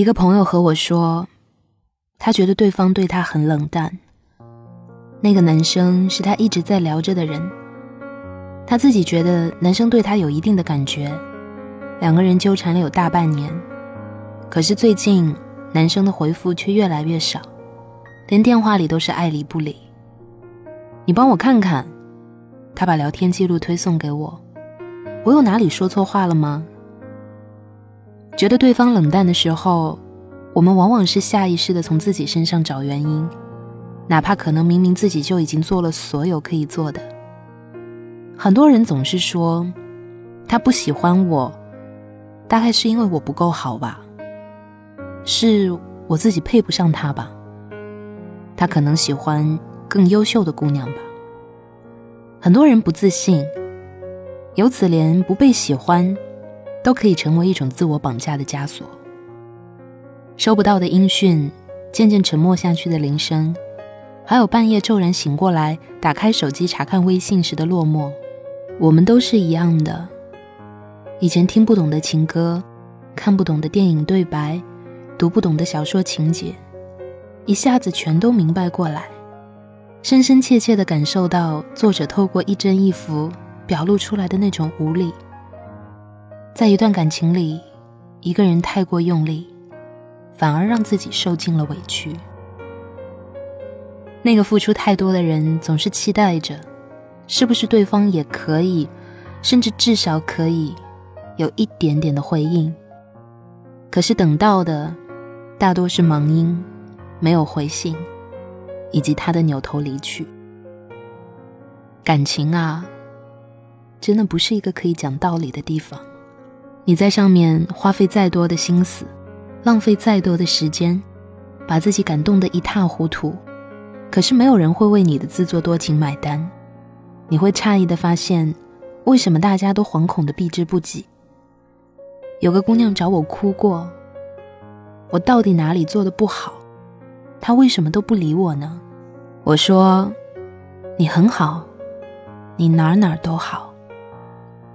一个朋友和我说，他觉得对方对他很冷淡。那个男生是他一直在聊着的人，他自己觉得男生对他有一定的感觉，两个人纠缠了有大半年。可是最近男生的回复却越来越少，连电话里都是爱理不理。你帮我看看，他把聊天记录推送给我，我有哪里说错话了吗？觉得对方冷淡的时候，我们往往是下意识的从自己身上找原因。哪怕可能明明自己就已经做了所有可以做的，很多人总是说他不喜欢我，大概是因为我不够好吧，是我自己配不上他吧，他可能喜欢更优秀的姑娘吧。很多人不自信，由此连不被喜欢都可以成为一种自我绑架的枷锁。收不到的音讯，渐渐沉默下去的铃声。还有半夜骤然醒过来，打开手机查看微信时的落寞，我们都是一样的。以前听不懂的情歌，看不懂的电影对白，读不懂的小说情节，一下子全都明白过来，深深切切地感受到作者透过一针一符表露出来的那种无力。在一段感情里，一个人太过用力，反而让自己受尽了委屈。那个付出太多的人，总是期待着，是不是对方也可以，甚至至少可以有一点点的回应。可是等到的，大多是忙音，没有回信，以及他的扭头离去。感情啊，真的不是一个可以讲道理的地方。你在上面花费再多的心思，浪费再多的时间，把自己感动得一塌糊涂。可是没有人会为你的自作多情买单，你会诧异的发现，为什么大家都惶恐的避之不及。有个姑娘找我哭过，我到底哪里做的不好？她为什么都不理我呢？我说，你很好，你哪哪都好，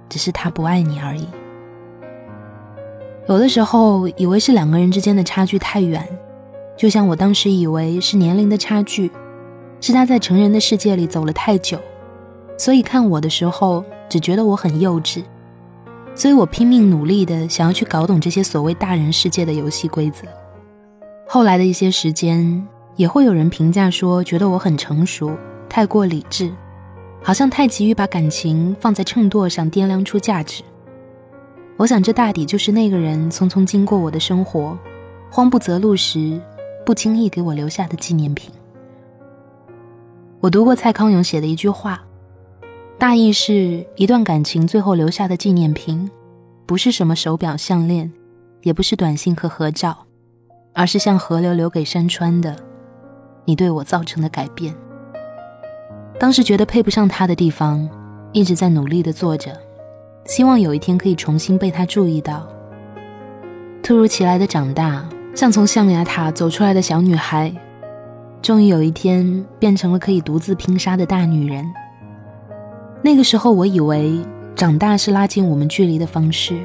只是他不爱你而已。有的时候以为是两个人之间的差距太远，就像我当时以为是年龄的差距。是他在成人的世界里走了太久，所以看我的时候只觉得我很幼稚，所以我拼命努力的想要去搞懂这些所谓大人世界的游戏规则。后来的一些时间，也会有人评价说，觉得我很成熟，太过理智，好像太急于把感情放在秤砣上掂量出价值。我想，这大抵就是那个人匆匆经过我的生活，慌不择路时，不经意给我留下的纪念品。我读过蔡康永写的一句话，大意是一段感情最后留下的纪念品，不是什么手表、项链，也不是短信和合照，而是像河流留给山川的你对我造成的改变。当时觉得配不上他的地方，一直在努力的做着，希望有一天可以重新被他注意到。突如其来的长大，像从象牙塔走出来的小女孩。终于有一天，变成了可以独自拼杀的大女人。那个时候，我以为长大是拉近我们距离的方式。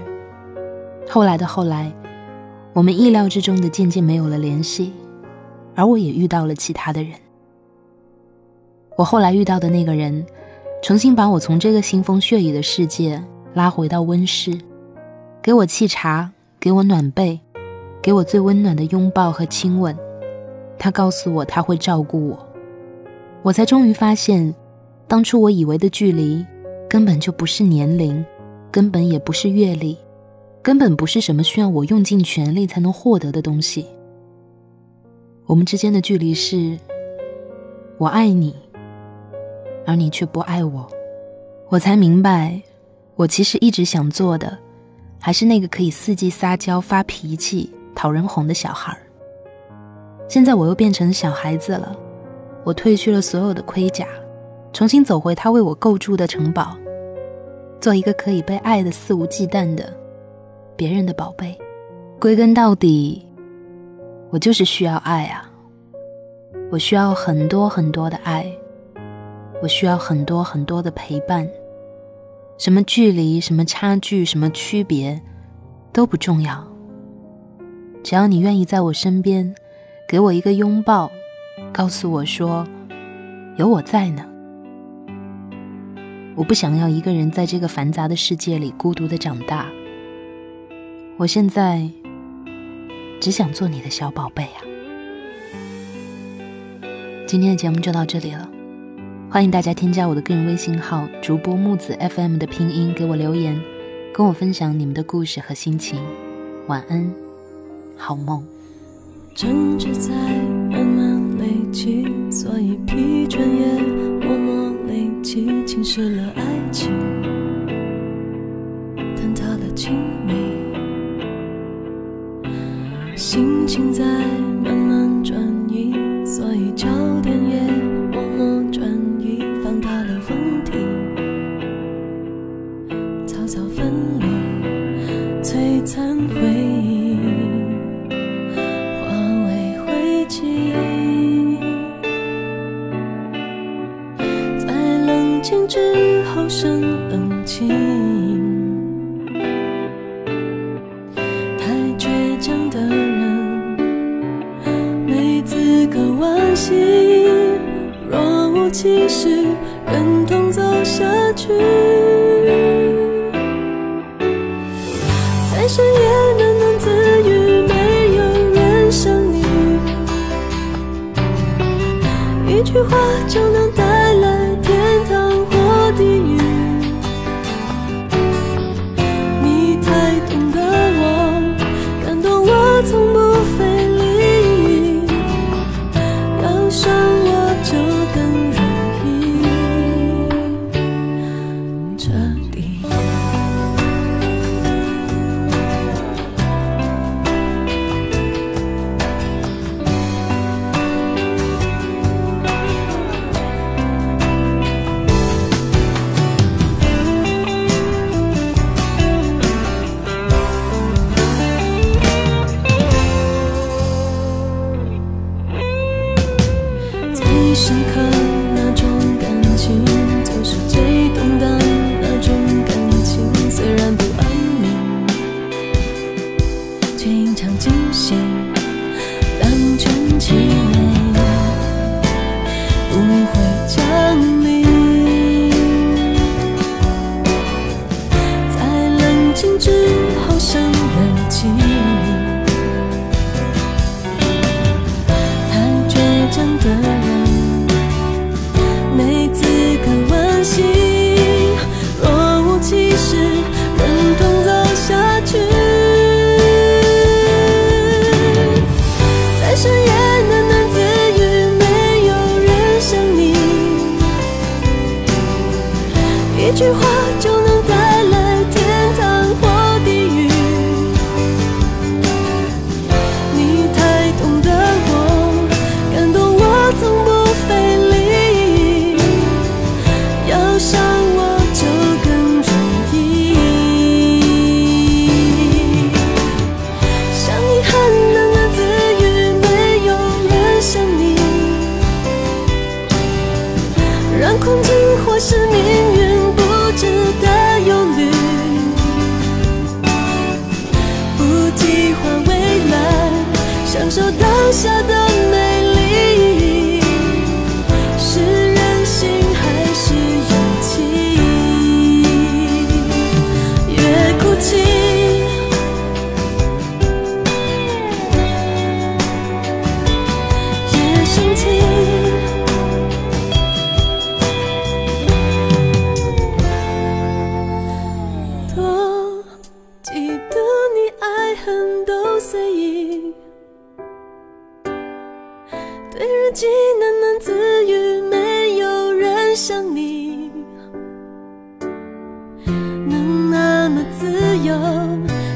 后来的后来，我们意料之中的渐渐没有了联系，而我也遇到了其他的人。我后来遇到的那个人，重新把我从这个腥风血雨的世界拉回到温室，给我沏茶，给我暖被，给我最温暖的拥抱和亲吻。他告诉我他会照顾我，我才终于发现，当初我以为的距离，根本就不是年龄，根本也不是阅历，根本不是什么需要我用尽全力才能获得的东西。我们之间的距离是，我爱你，而你却不爱我。我才明白，我其实一直想做的，还是那个可以四季撒娇、发脾气、讨人哄的小孩儿。现在我又变成小孩子了，我褪去了所有的盔甲，重新走回他为我构筑的城堡，做一个可以被爱的肆无忌惮的别人的宝贝。归根到底，我就是需要爱啊！我需要很多很多的爱，我需要很多很多的陪伴。什么距离，什么差距，什么区别，都不重要。只要你愿意在我身边，给我一个拥抱，告诉我说有我在呢。我不想要一个人在这个繁杂的世界里孤独的长大。我现在只想做你的小宝贝啊！今天的节目就到这里了，欢迎大家添加我的个人微信号“主播木子 FM” 的拼音给我留言，跟我分享你们的故事和心情。晚安，好梦。争执在慢慢累积，所以疲倦也默默累积，侵蚀了惋惜。若无其事，忍痛走下去。在深夜喃喃自语，没有人想你。一句话就能带来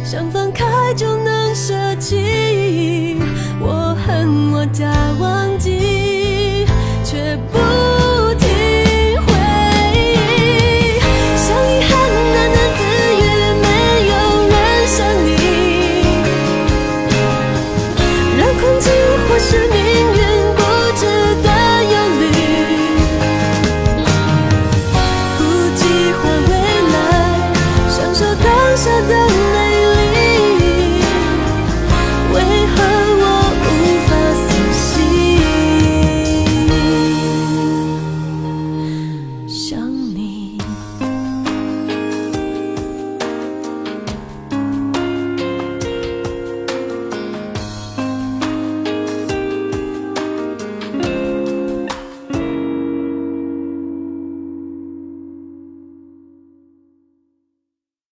想放开就能舍弃，我恨我太晚。